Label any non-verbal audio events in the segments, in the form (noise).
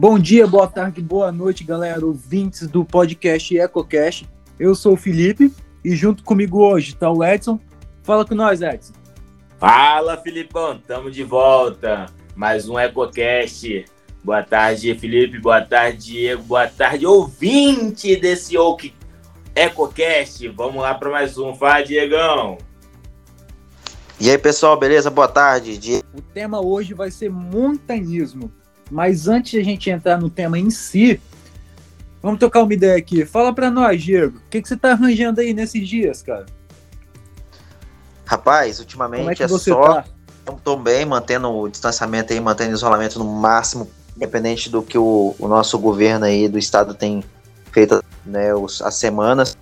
Bom dia, boa tarde, boa noite, galera, ouvintes do podcast EcoCast. Eu sou o Felipe e junto comigo hoje está o Edson. Fala com nós, Edson. Fala, Filipão, tamo de volta. Mais um EcoCast. Boa tarde, Felipe. Boa tarde, Diego. Boa tarde, ouvinte desse EcoCast. Vamos lá para mais um. Fala, Diegão. E aí, pessoal, beleza? Boa tarde. Diego. O tema hoje vai ser montanismo. Mas antes de a gente entrar no tema em si, vamos tocar uma ideia aqui. Fala para nós, Diego. O que, que você tá arranjando aí nesses dias, cara? Rapaz, ultimamente Como é, que é você só. Tá? Tô bem, mantendo o distanciamento aí, mantendo o isolamento no máximo, independente do que o, o nosso governo aí do estado tem feito né, os, as semanas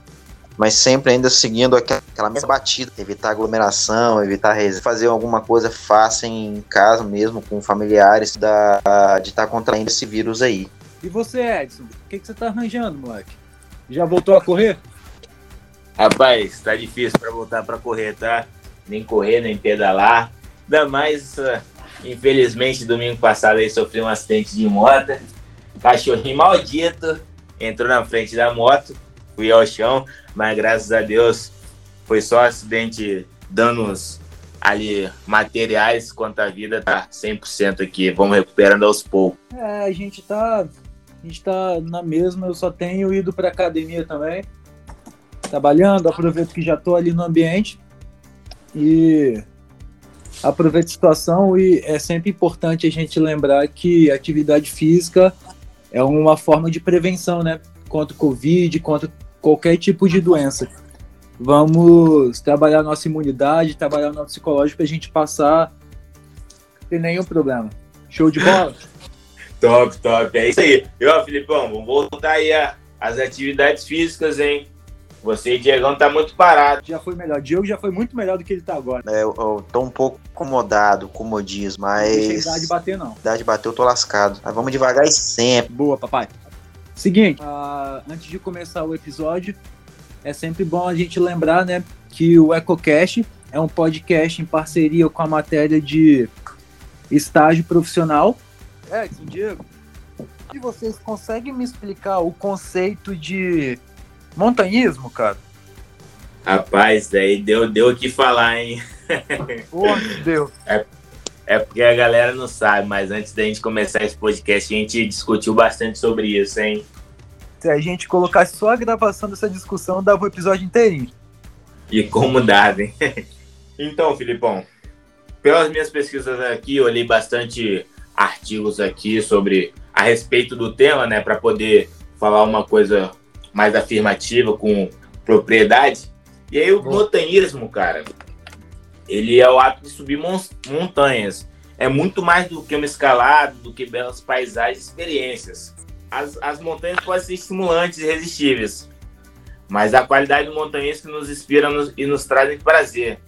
mas sempre ainda seguindo aquela mesma batida, evitar aglomeração, evitar fazer alguma coisa fácil em casa mesmo, com familiares, da, de estar tá contraindo esse vírus aí. E você, Edson, o que, que você tá arranjando, moleque? Já voltou a correr? Rapaz, tá difícil para voltar para correr, tá? Nem correr, nem pedalar. Ainda mais, uh, infelizmente, domingo passado aí sofri um acidente de moto. Cachorrinho maldito entrou na frente da moto, fui ao chão, mas graças a Deus foi só acidente, danos ali materiais, quanto a vida tá 100% aqui, vamos recuperando aos poucos. É, a gente tá, a gente tá na mesma, eu só tenho ido para academia também, trabalhando, aproveito que já tô ali no ambiente e aproveito a situação e é sempre importante a gente lembrar que atividade física é uma forma de prevenção, né? Contra o Covid, contra qualquer tipo de doença. Vamos trabalhar nossa imunidade, trabalhar o nosso psicológico para a gente passar sem nenhum problema. Show de bola? (laughs) top, top. É isso aí. E ó, Filipão, vamos voltar aí às atividades físicas, hein? Você e Diegão tá muito parado. Já foi melhor. Diego já foi muito melhor do que ele tá agora. É, eu, eu tô um pouco acomodado, comodismo, mas. Não deixa a idade bater, não. Idade bater, eu tô lascado. Mas vamos devagar e sempre. Boa, papai. Seguinte, uh, antes de começar o episódio, é sempre bom a gente lembrar, né, que o EcoCast é um podcast em parceria com a matéria de estágio profissional. É, Diego, e vocês conseguem me explicar o conceito de montanhismo, cara? Rapaz, daí deu, deu o que falar, hein? Pô, deu. É, é porque a galera não sabe, mas antes da gente começar esse podcast, a gente discutiu bastante sobre isso, hein? Se a gente colocasse só a gravação dessa discussão, dava o episódio inteirinho. E como dava, hein? (laughs) então, Filipão, pelas minhas pesquisas aqui, eu olhei bastante artigos aqui sobre a respeito do tema, né, para poder falar uma coisa mais afirmativa com propriedade. E aí o montanhismo, cara, ele é o ato de subir montanhas. É muito mais do que uma escalada, do que belas paisagens e experiências. As, as montanhas podem ser estimulantes e irresistíveis, mas a qualidade do montanhismo nos inspira nos, e nos traz prazer,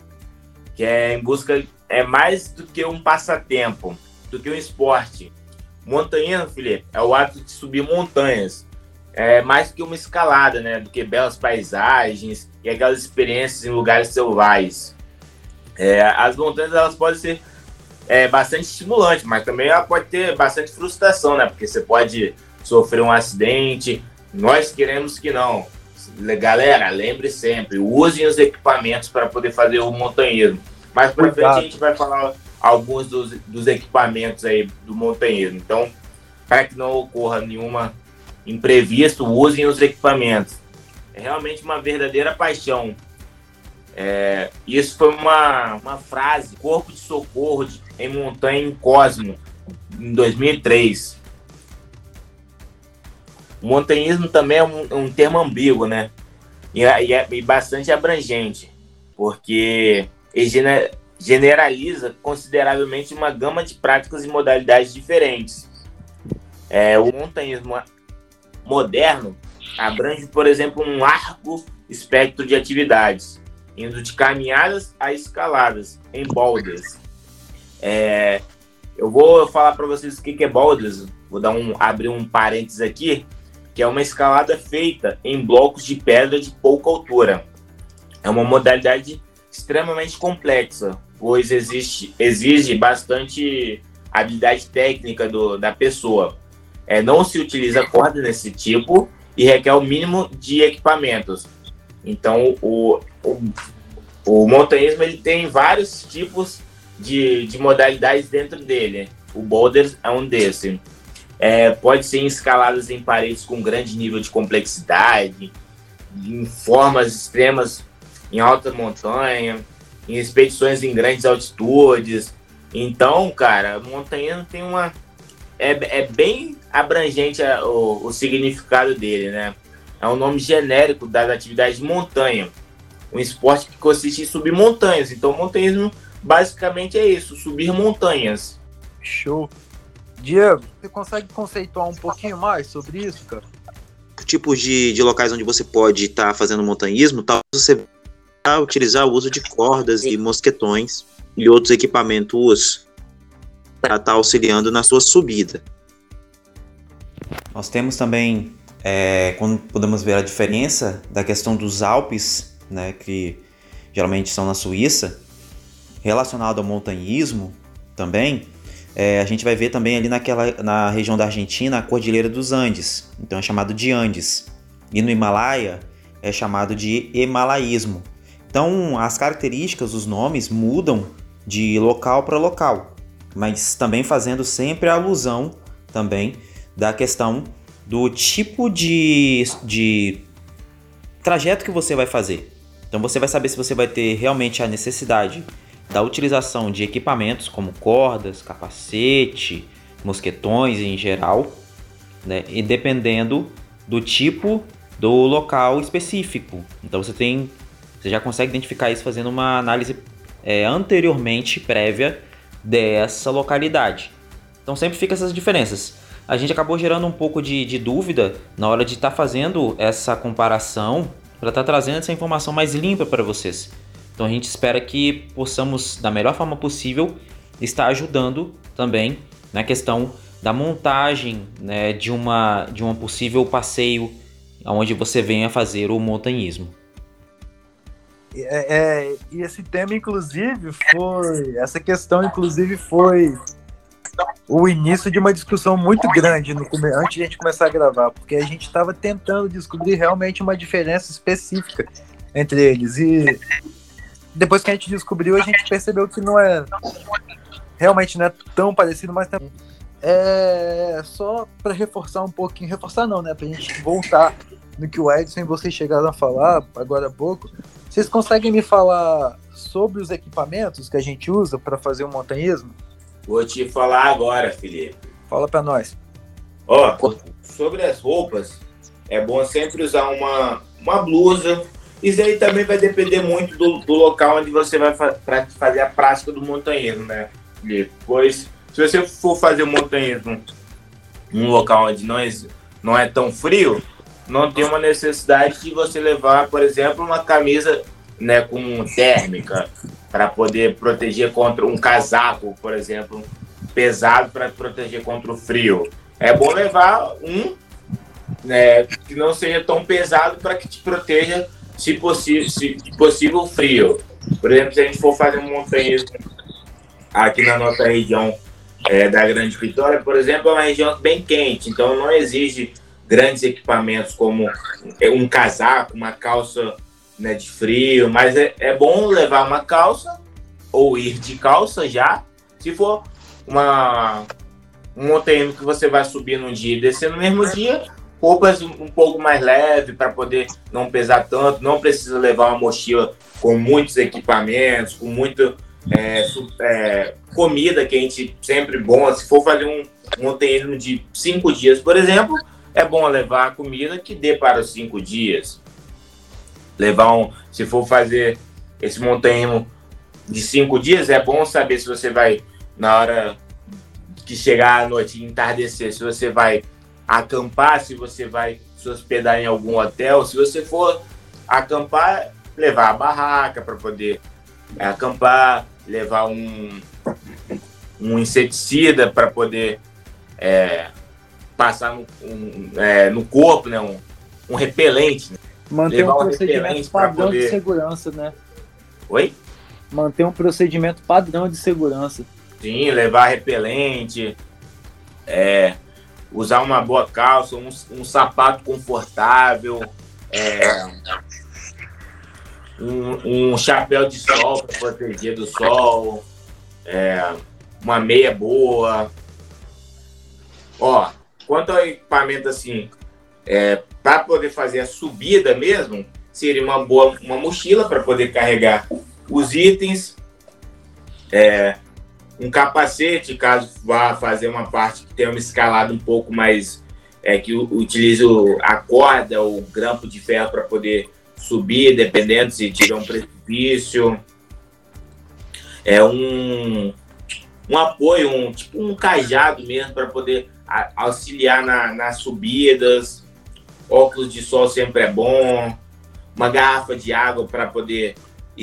que é em busca é mais do que um passatempo, do que um esporte. Montanhismo, Felipe, é o ato de subir montanhas. É mais do que uma escalada, né? Do que belas paisagens e aquelas experiências em lugares selvagens. É, as montanhas elas podem ser é, bastante estimulantes, mas também ela pode ter bastante frustração, né? Porque você pode sofrer um acidente. Nós queremos que não. Galera, lembre sempre, usem os equipamentos para poder fazer o montanhismo. Mais para frente a gente vai falar alguns dos, dos equipamentos aí do montanhismo. Então, para que não ocorra nenhuma imprevisto, usem os equipamentos. É realmente uma verdadeira paixão é, isso foi uma, uma frase, Corpo de Socorro de, em Montanha em Cosmo, em 2003. O montanhismo também é um, um termo ambíguo, né? E, e, é, e bastante abrangente, porque ele generaliza consideravelmente uma gama de práticas e modalidades diferentes. É, o montanhismo moderno abrange, por exemplo, um largo espectro de atividades, indo de caminhadas a escaladas em boulders. É, eu vou falar para vocês o que é boulders. Vou dar um abrir um parênteses aqui, que é uma escalada feita em blocos de pedra de pouca altura. É uma modalidade extremamente complexa, pois existe, exige bastante habilidade técnica do, da pessoa. é, não se utiliza corda nesse tipo e requer o mínimo de equipamentos. Então, o, o, o montanhismo ele tem vários tipos de, de modalidades dentro dele. O boulder é um desses. É, pode ser escaladas em paredes com grande nível de complexidade, em formas extremas em alta montanha, em expedições em grandes altitudes. Então, cara, montanhismo tem uma. É, é bem abrangente a, o, o significado dele, né? É um nome genérico das atividades de montanha. Um esporte que consiste em subir montanhas. Então, montanhismo basicamente é isso: subir montanhas. Show. Diego, você consegue conceituar um pouquinho mais sobre isso, cara? Tipos de, de locais onde você pode estar tá fazendo montanhismo, talvez você vá utilizar o uso de cordas e mosquetões e outros equipamentos para estar tá auxiliando na sua subida. Nós temos também, é, quando podemos ver a diferença da questão dos Alpes, né, que geralmente são na Suíça, relacionado ao montanhismo também, é, a gente vai ver também ali naquela, na região da Argentina a Cordilheira dos Andes, então é chamado de Andes. E no Himalaia é chamado de Himalaísmo. Então as características, os nomes mudam de local para local, mas também fazendo sempre alusão também da questão do tipo de, de trajeto que você vai fazer. Então você vai saber se você vai ter realmente a necessidade da utilização de equipamentos como cordas, capacete, mosquetões em geral, né? E dependendo do tipo do local específico. Então você tem, você já consegue identificar isso fazendo uma análise é, anteriormente prévia dessa localidade. Então sempre fica essas diferenças. A gente acabou gerando um pouco de, de dúvida na hora de estar tá fazendo essa comparação para estar tá trazendo essa informação mais limpa para vocês. Então a gente espera que possamos, da melhor forma possível, estar ajudando também na questão da montagem né, de, uma, de um possível passeio onde você venha fazer o montanhismo. É, é, e esse tema, inclusive, foi. Essa questão, inclusive, foi o início de uma discussão muito grande no, antes de a gente começar a gravar, porque a gente estava tentando descobrir realmente uma diferença específica entre eles. E depois que a gente descobriu, a gente percebeu que não é realmente não é tão parecido, mas também é só para reforçar um pouquinho, reforçar não, né, pra gente voltar no que o Edson e vocês chegaram a falar agora há pouco. Vocês conseguem me falar sobre os equipamentos que a gente usa para fazer o montanhismo? Vou te falar agora, Felipe. Fala para nós. Ó, sobre as roupas, é bom sempre usar uma, uma blusa isso aí também vai depender muito do, do local onde você vai fa fazer a prática do montanhismo, né? Pois, se você for fazer montanhismo num local onde não é, não é tão frio, não tem uma necessidade de você levar, por exemplo, uma camisa né, com térmica para poder proteger contra um casaco, por exemplo, pesado para proteger contra o frio. É bom levar um né, que não seja tão pesado para que te proteja se possível, se possível frio. Por exemplo, se a gente for fazer um montanhismo aqui na nossa região é, da Grande Vitória, por exemplo, é uma região bem quente, então não exige grandes equipamentos como um casaco, uma calça né, de frio, mas é, é bom levar uma calça ou ir de calça já, se for uma um montanhismo que você vai subir num dia e descer no mesmo dia, roupas um pouco mais leves para poder não pesar tanto, não precisa levar uma mochila com muitos equipamentos, com muito é, é, comida que a gente sempre bom. Se for fazer um, um de cinco dias, por exemplo, é bom levar comida que dê para os cinco dias. Levar um, se for fazer esse montanhismo de cinco dias, é bom saber se você vai na hora que chegar à noite, entardecer, se você vai acampar, se você vai se hospedar em algum hotel, se você for acampar, levar a barraca para poder acampar, levar um, um inseticida para poder é, passar no, um, é, no corpo, né? Um, um repelente. Né? Manter um procedimento padrão poder... de segurança, né? Oi? Manter um procedimento padrão de segurança. Sim, levar repelente, é, usar uma boa calça, um, um sapato confortável, é, um, um, chapéu de sol para proteger do sol, é, uma meia boa. Ó, quanto ao equipamento assim, é, para poder fazer a subida mesmo, seria uma boa uma mochila para poder carregar os itens, é, um capacete caso vá fazer uma parte que tenha uma escalada um pouco mais é, que utilize a corda ou grampo de ferro para poder subir, dependendo se tiver um precipício. É um, um apoio, um, tipo um cajado mesmo para poder auxiliar na, nas subidas. Óculos de sol sempre é bom. Uma garrafa de água para poder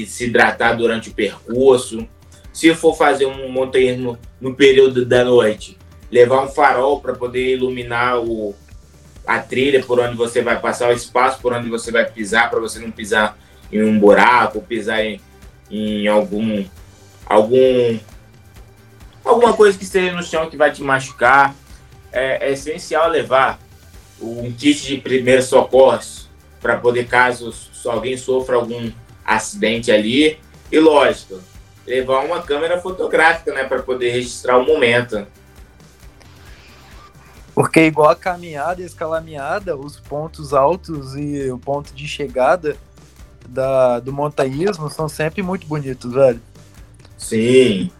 se hidratar durante o percurso. Se for fazer um montanhismo no período da noite, levar um farol para poder iluminar o, a trilha por onde você vai passar, o espaço por onde você vai pisar, para você não pisar em um buraco, pisar em, em algum algum alguma coisa que esteja no chão que vai te machucar. É, é essencial levar um kit de primeiros socorros para poder caso alguém sofra algum acidente ali e lógico levar uma câmera fotográfica, né, para poder registrar o momento. Porque igual a caminhada e a escalaminhada, os pontos altos e o ponto de chegada da, do montanhismo são sempre muito bonitos, velho. Sim.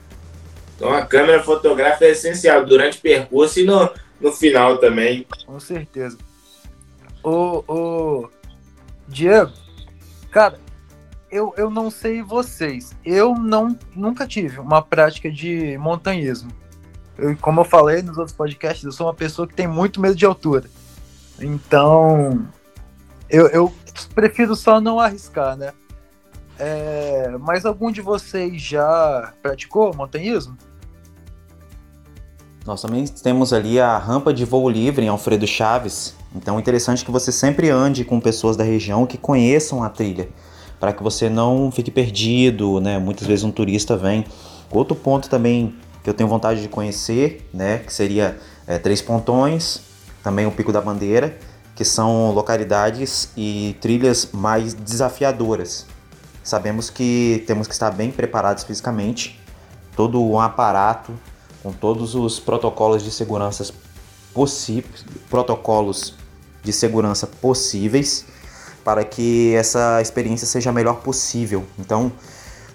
Então a câmera fotográfica é essencial durante o percurso e no, no final também. Com certeza. O, o Diego, cara, eu, eu não sei vocês. Eu não nunca tive uma prática de montanhismo. Eu, como eu falei nos outros podcasts, eu sou uma pessoa que tem muito medo de altura. Então, eu, eu prefiro só não arriscar, né? É, mas algum de vocês já praticou montanhismo? Nós também temos ali a rampa de voo livre em Alfredo Chaves. Então é interessante que você sempre ande com pessoas da região que conheçam a trilha, para que você não fique perdido, né? Muitas vezes um turista vem. Outro ponto também que eu tenho vontade de conhecer, né, que seria é, Três Pontões, também o Pico da Bandeira, que são localidades e trilhas mais desafiadoras. Sabemos que temos que estar bem preparados fisicamente, todo um aparato com todos os protocolos de segurança possíveis, protocolos de segurança possíveis para que essa experiência seja a melhor possível. Então,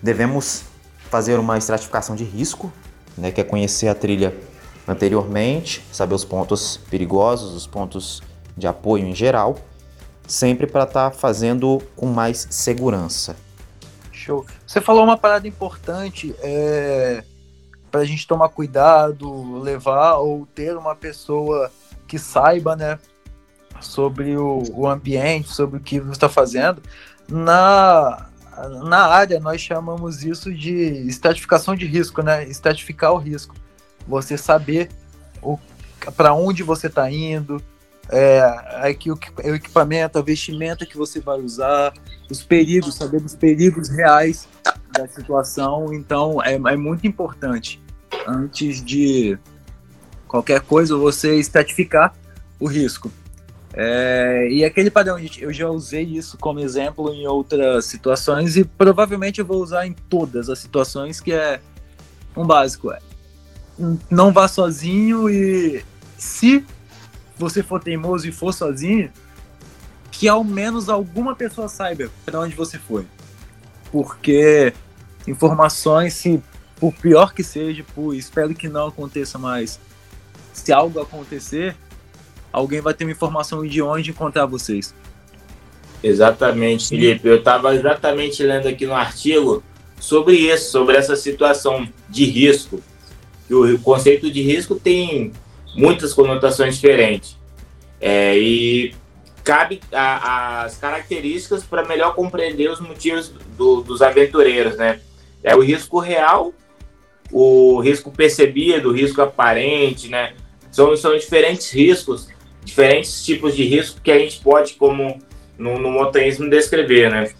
devemos fazer uma estratificação de risco né, que é conhecer a trilha anteriormente, saber os pontos perigosos, os pontos de apoio em geral, sempre para estar tá fazendo com mais segurança. Show. Você falou uma parada importante, é, para a gente tomar cuidado, levar ou ter uma pessoa que saiba, né, sobre o, o ambiente, sobre o que você está fazendo. Na na área nós chamamos isso de estratificação de risco, né? Estratificar o risco. Você saber para onde você está indo, é, aqui, o, o equipamento, a vestimenta que você vai usar, os perigos, saber dos perigos reais da situação. Então é, é muito importante antes de qualquer coisa você estratificar o risco. É, e aquele padrão, eu já usei isso como exemplo em outras situações e provavelmente eu vou usar em todas as situações, que é um básico. É, não vá sozinho e se você for teimoso e for sozinho, que ao menos alguma pessoa saiba para onde você foi. Porque informações, se por pior que seja, por, espero que não aconteça mais, se algo acontecer, alguém vai ter uma informação de onde encontrar vocês. Exatamente, Felipe. Eu estava exatamente lendo aqui no artigo sobre isso, sobre essa situação de risco. O conceito de risco tem muitas conotações diferentes. É, e cabe a, as características para melhor compreender os motivos do, dos aventureiros, né? É o risco real, o risco percebido, o risco aparente, né? São, são diferentes riscos diferentes tipos de risco que a gente pode, como no, no montanhismo, descrever, né?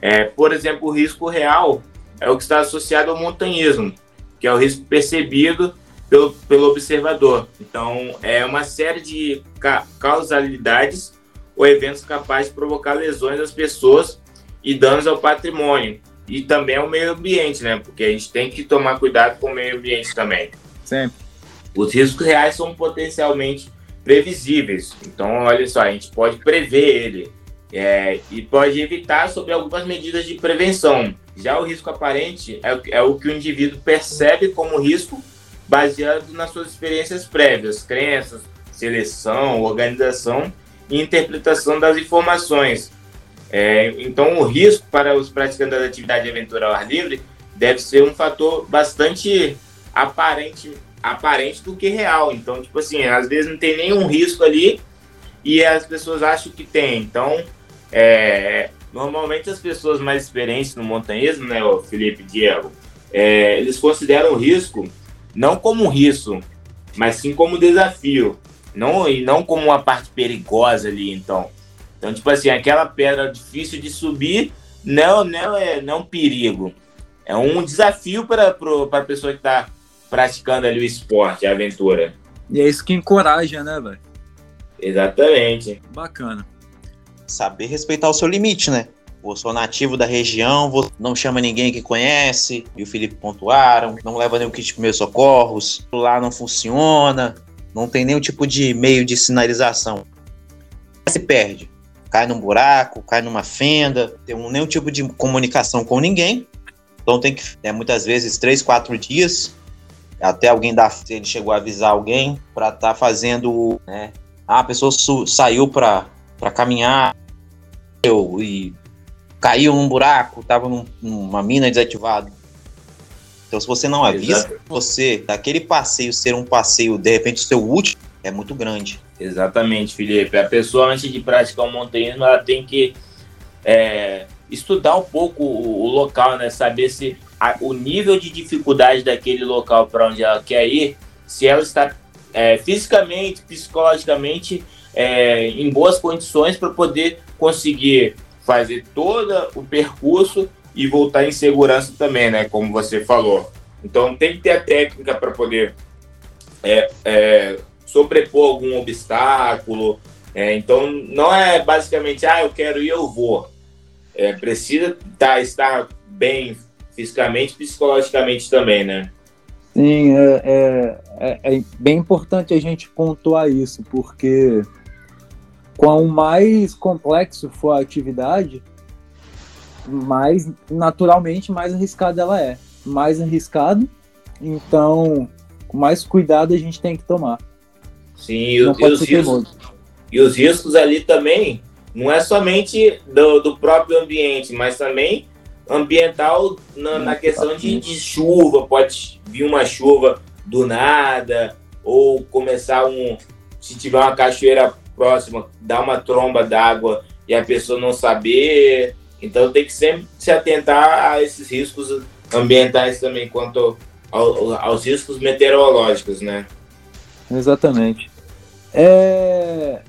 É, por exemplo, o risco real é o que está associado ao montanhismo, que é o risco percebido pelo, pelo observador. Então, é uma série de ca causalidades ou eventos capazes de provocar lesões às pessoas e danos ao patrimônio e também ao meio ambiente, né? Porque a gente tem que tomar cuidado com o meio ambiente também. Sempre. Os riscos reais são potencialmente previsíveis. Então, olha só, a gente pode prever ele é, e pode evitar sobre algumas medidas de prevenção. Já o risco aparente é, é o que o indivíduo percebe como risco baseado nas suas experiências prévias, crenças, seleção, organização e interpretação das informações. É, então, o risco para os praticantes da atividade de aventura ao ar livre deve ser um fator bastante aparente, aparente do que real. Então, tipo assim, às vezes não tem nenhum risco ali e as pessoas acham que tem. Então, é, normalmente as pessoas mais experientes no montanhismo, né, o Felipe Diego, é, eles consideram o risco não como um risco, mas sim como desafio, não e não como uma parte perigosa ali, então. Então, tipo assim, aquela pedra difícil de subir não, não é não é um perigo. É um desafio para a pessoa que está praticando ali o esporte, a aventura. E é isso que encoraja, né, velho? Exatamente. Bacana. Saber respeitar o seu limite, né? Eu sou nativo da região, não chama ninguém que conhece, e o Felipe pontuaram, não leva nenhum kit de primeiros socorros, lá não funciona, não tem nenhum tipo de meio de sinalização. Se perde, cai num buraco, cai numa fenda, tem nenhum tipo de comunicação com ninguém, então tem que, é, muitas vezes, três, quatro dias até alguém da ele chegou a avisar alguém para estar tá fazendo, né? Ah, a pessoa saiu para caminhar e caiu num buraco, estava num, numa mina desativada. Então, se você não avisa, Exato. você, daquele passeio ser um passeio, de repente, o seu último, é muito grande. Exatamente, Felipe. A pessoa, antes de praticar o montanhismo, ela tem que é, estudar um pouco o, o, local, né? Saber se a, o nível de dificuldade daquele local para onde ela quer ir, se ela está é, fisicamente, psicologicamente é, em boas condições para poder conseguir fazer todo o percurso e voltar em segurança também, né? Como você falou. Então tem que ter a técnica para poder é, é, sobrepor algum obstáculo. É, então não é basicamente, ah, eu quero ir, eu vou. É, precisa tá, estar bem fisicamente e psicologicamente também, né? Sim, é, é, é, é, bem importante a gente pontuar isso, porque quanto mais complexo for a atividade, mais naturalmente mais arriscada ela é. Mais arriscado, então mais cuidado a gente tem que tomar. Sim, e, e, os, riscos, e os riscos ali também não é somente do, do próprio ambiente, mas também ambiental na, na questão de, de, chuva, pode vir uma chuva do nada, ou começar um. Se tiver uma cachoeira próxima, dar uma tromba d'água e a pessoa não saber. Então tem que sempre se atentar a esses riscos ambientais também, quanto ao, aos riscos meteorológicos, né? Exatamente. É,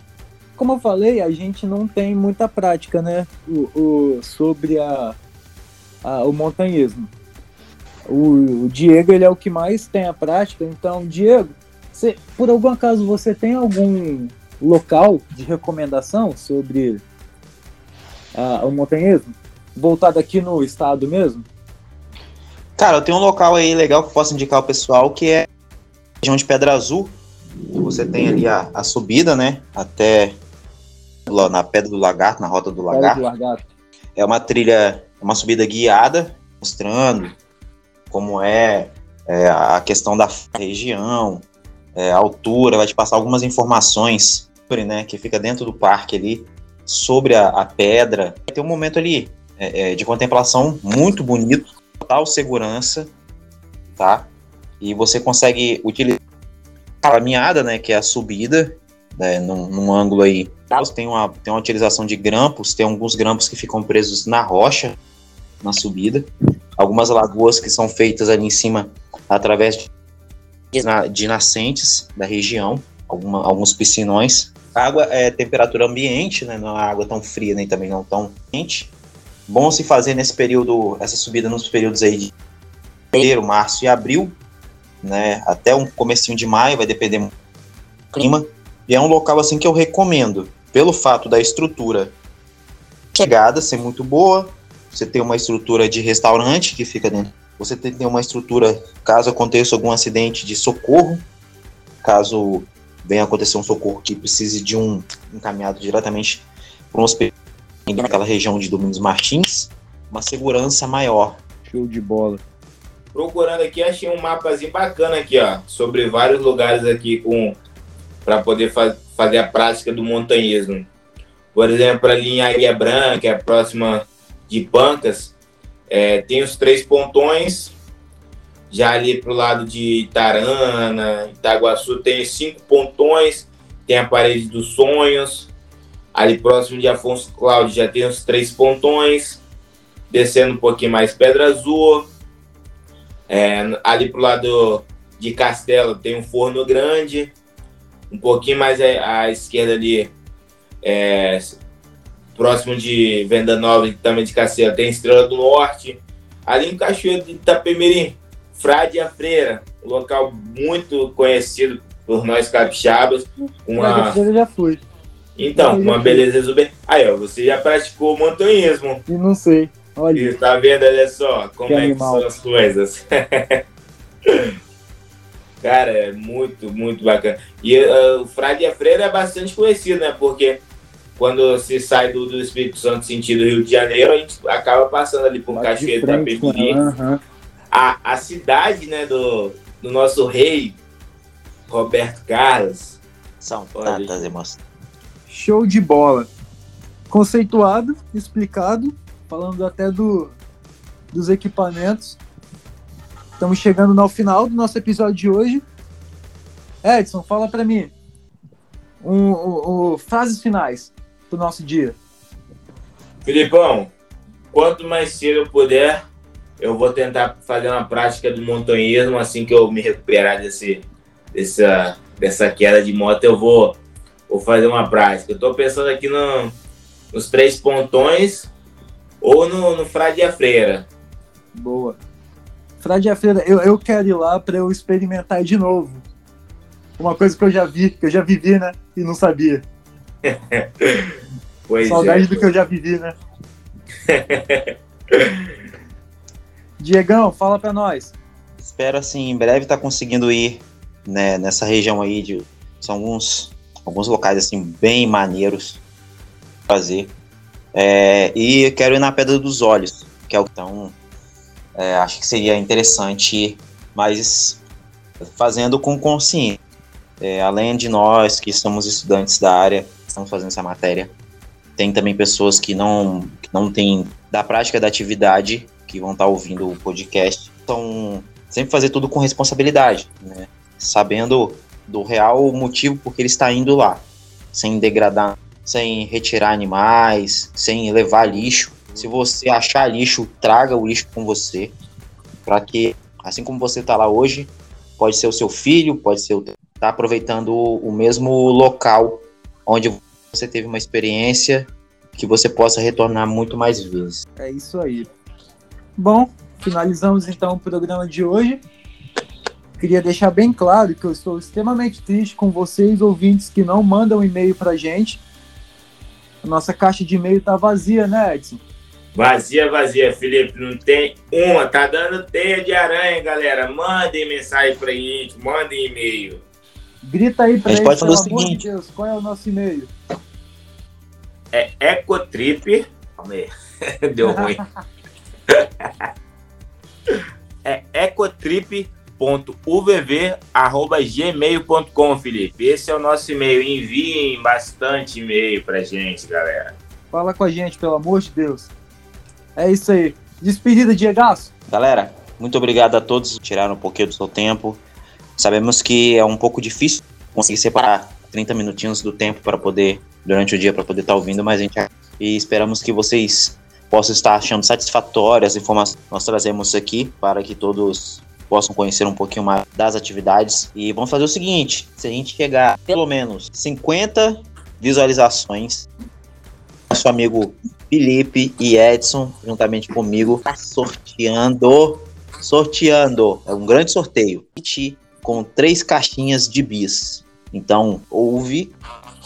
como eu falei, a gente não tem muita prática, né? O, o sobre a, a, o montanhismo. O, o, Diego ele é o que mais tem a prática, então, Diego, você, por algum acaso você tem algum local de recomendação sobre a, o montanhismo? Voltado aqui no estado mesmo? Cara, eu tenho um local aí legal que eu posso indicar ao pessoal, que é a região de Pedra Azul. Você tem ali a, a subida, né? Até na Pedra do Lagarto, na Rota do Lagarto. Do Lagarto. É uma trilha uma subida guiada, mostrando como é, é a questão da região, é, a altura, vai te passar algumas informações né, que fica dentro do parque ali, sobre a, a pedra. Tem um momento ali é, é, de contemplação muito bonito, total segurança, tá? E você consegue utilizar a caminhada, né, que é a subida, né, num, num ângulo aí. Tem uma, tem uma utilização de grampos, tem alguns grampos que ficam presos na rocha, na subida. Algumas lagoas que são feitas ali em cima através de, de nascentes da região, alguma, alguns piscinões. A água é temperatura ambiente, né? não é água tão fria nem também não tão quente. Bom se fazer nesse período, essa subida nos períodos aí de fevereiro, março e abril, né? Até um comecinho de maio, vai depender do clima. E é um local assim que eu recomendo, pelo fato da estrutura chegada ser muito boa. Você tem uma estrutura de restaurante que fica dentro. Você tem uma estrutura, caso aconteça algum acidente, de socorro. Caso venha acontecer um socorro que precise de um encaminhado diretamente para um hospital naquela região de Domingos Martins, uma segurança maior. Show de bola. Procurando aqui, achei um mapazinho bacana aqui, ó, sobre vários lugares aqui com para poder faz, fazer a prática do montanhismo. Por exemplo, ali em Águia Branca, a próxima de Pancas, é, tem os três pontões. Já ali para o lado de Itarana, Itaguaçu, tem cinco pontões. Tem a Parede dos Sonhos. Ali próximo de Afonso Cláudio já tem os três pontões. Descendo um pouquinho mais Pedra Azul. É, ali para o lado de Castelo tem um forno grande. Um pouquinho mais à, esquerda ali, é, próximo de Venda Nova, também de Castelo, tem Estrela do Norte. Ali em Cachoeiro de Itapemirim, Frade a Freira, um local muito conhecido por nós capixabas. Uma... Eu já fui. Então, uma beleza exuberante. Aí, ó, você já praticou montanhismo. E não sei. Olha. E tá vendo, olha só, como que é animal. que são as coisas. (laughs) Cara, é muito, muito bacana. E uh, o Frade a Freira é bastante conhecido, né? Porque quando se sai do, do Espírito Santo sentido Rio de Janeiro, a gente acaba passando ali por Cachoeiro da Pepiri. Uhum. A, a cidade, né, do, do nosso rei, Roberto Carlos. São tantas emoções. Show de bola. Conceituado, explicado, falando até do, dos equipamentos. Estamos chegando ao final do nosso episódio de hoje. Edson, fala para mim. Um, um, um, frases finais do nosso dia. Filipão, quanto mais cedo eu puder, eu vou tentar fazer uma prática do montanhismo assim que eu me recuperar desse, dessa, dessa queda de moto, eu vou, vou fazer uma prática. Eu tô pensando aqui no, nos três pontões ou no, no Frade a Freira. Boa. Frade Feira, eu, eu quero ir lá para eu experimentar de novo. Uma coisa que eu já vi, que eu já vivi, né? E não sabia. (laughs) pois Saudade é, do que eu já vivi, né? (laughs) Diegão, fala para nós. Espero assim, em breve estar tá conseguindo ir né, nessa região aí de são alguns alguns locais assim bem maneiros fazer. É, e quero ir na Pedra dos Olhos, que é o tão é, acho que seria interessante, mas fazendo com consciência. É, além de nós que somos estudantes da área, estamos fazendo essa matéria, tem também pessoas que não, que não têm da prática da atividade, que vão estar ouvindo o podcast. Então, sempre fazer tudo com responsabilidade, né? sabendo do real motivo por que ele está indo lá, sem degradar, sem retirar animais, sem levar lixo. Se você achar lixo, traga o lixo com você, para que, assim como você está lá hoje, pode ser o seu filho, pode ser o tá aproveitando o mesmo local onde você teve uma experiência que você possa retornar muito mais vezes. É isso aí. Bom, finalizamos então o programa de hoje. Queria deixar bem claro que eu estou extremamente triste com vocês, ouvintes, que não mandam e-mail para gente. A nossa caixa de e-mail está vazia, né, Edson? Vazia, vazia, Felipe. Não tem uma. Tá dando teia de aranha, galera. Mandem mensagem pra gente, mandem e-mail. Grita aí pra gente, pode pelo amor seguinte. de Deus. Qual é o nosso e-mail? É ecotrip. Calma aí. (laughs) Deu ruim. (laughs) é ecotrip.uv.gmail.com, Felipe. Esse é o nosso e-mail. Enviem bastante e-mail pra gente, galera. Fala com a gente, pelo amor de Deus. É isso aí. Despedida, Diegaço. Galera, muito obrigado a todos que tiraram um pouquinho do seu tempo. Sabemos que é um pouco difícil conseguir separar 30 minutinhos do tempo para poder, durante o dia, para poder estar tá ouvindo, mas a gente. E esperamos que vocês possam estar achando satisfatórias as informações que nós trazemos aqui para que todos possam conhecer um pouquinho mais das atividades. E vamos fazer o seguinte: se a gente chegar pelo menos 50 visualizações, nosso amigo Felipe e Edson, juntamente comigo, sorteando sorteando, é um grande sorteio, com três caixinhas de bis. Então, ouve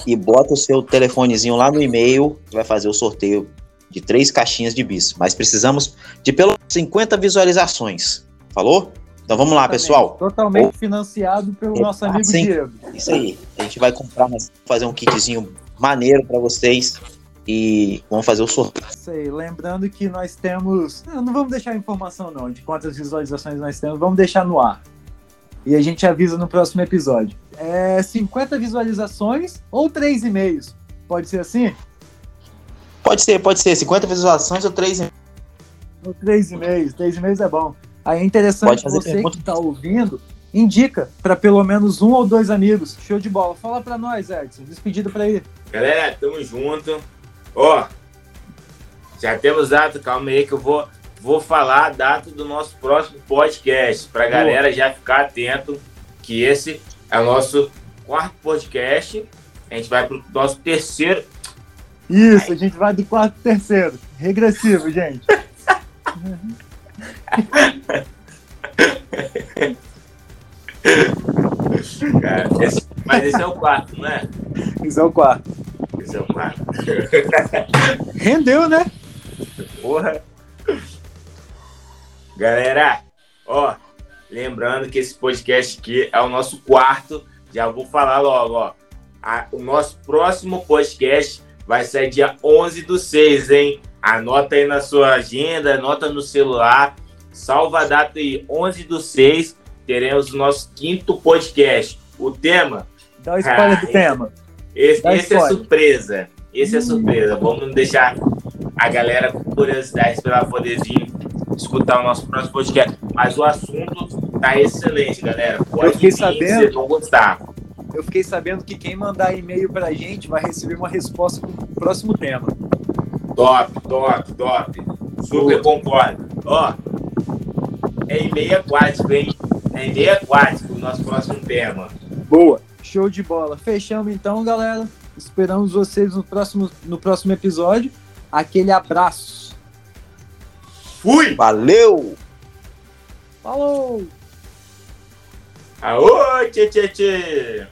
e bota o seu telefonezinho lá no e-mail, vai fazer o sorteio de três caixinhas de bis. Mas precisamos de pelo 50 visualizações. Falou? Então vamos lá, pessoal. Totalmente financiado pelo é, nosso amigo Diego. Isso aí. A gente vai comprar, fazer um kitzinho maneiro para vocês e vamos fazer o sorteio. Sei, lembrando que nós temos. Não, não vamos deixar a informação não de quantas visualizações nós temos, vamos deixar no ar. E a gente avisa no próximo episódio. É 50 visualizações ou 3 e-mails. Pode ser assim? Pode ser, pode ser. 50 visualizações ou 3 e-mails. Ou 3 e-mails. 3 e-mails é bom. Aí é interessante você pergunta. que está ouvindo, indica para pelo menos um ou dois amigos. Show de bola. Fala para nós, Edson. Despedida para ir. Galera, tamo junto. Ó, já temos data, calma aí que eu vou, vou falar a data do nosso próximo podcast, pra Boa. galera já ficar atento que esse é o nosso quarto podcast. A gente vai pro nosso terceiro. Isso, Ai. a gente vai do quarto pro terceiro. Regressivo, gente. Cara, esse, mas esse é o quarto, não é? Esse é o quarto. Esse é o quarto. Rendeu, né? Porra. Galera, ó, lembrando que esse podcast aqui é o nosso quarto. Já vou falar logo, ó. A, o nosso próximo podcast vai ser dia 11 do 6, hein? Anota aí na sua agenda, anota no celular. Salva a data aí, 11 do 6, teremos o nosso quinto podcast. O tema... Dá o spoiler ah, do tema. Esse, esse é surpresa. Esse é surpresa. Vamos deixar a galera com curiosidade para poder vir escutar o nosso próximo podcast. Mas o assunto tá excelente, galera. Pode eu fiquei vir, sabendo, vocês vão gostar. Eu fiquei sabendo que quem mandar e-mail para a gente vai receber uma resposta para o próximo tema. Top, top, top. Super concordo. Ó, é e-mail aquático, hein? É e-mail aquático o nosso próximo tema. Boa. Show de bola. Fechamos então, galera. Esperamos vocês no próximo, no próximo episódio. Aquele abraço. Fui! Valeu! Falou! Aô, tchê, tchê, tchê!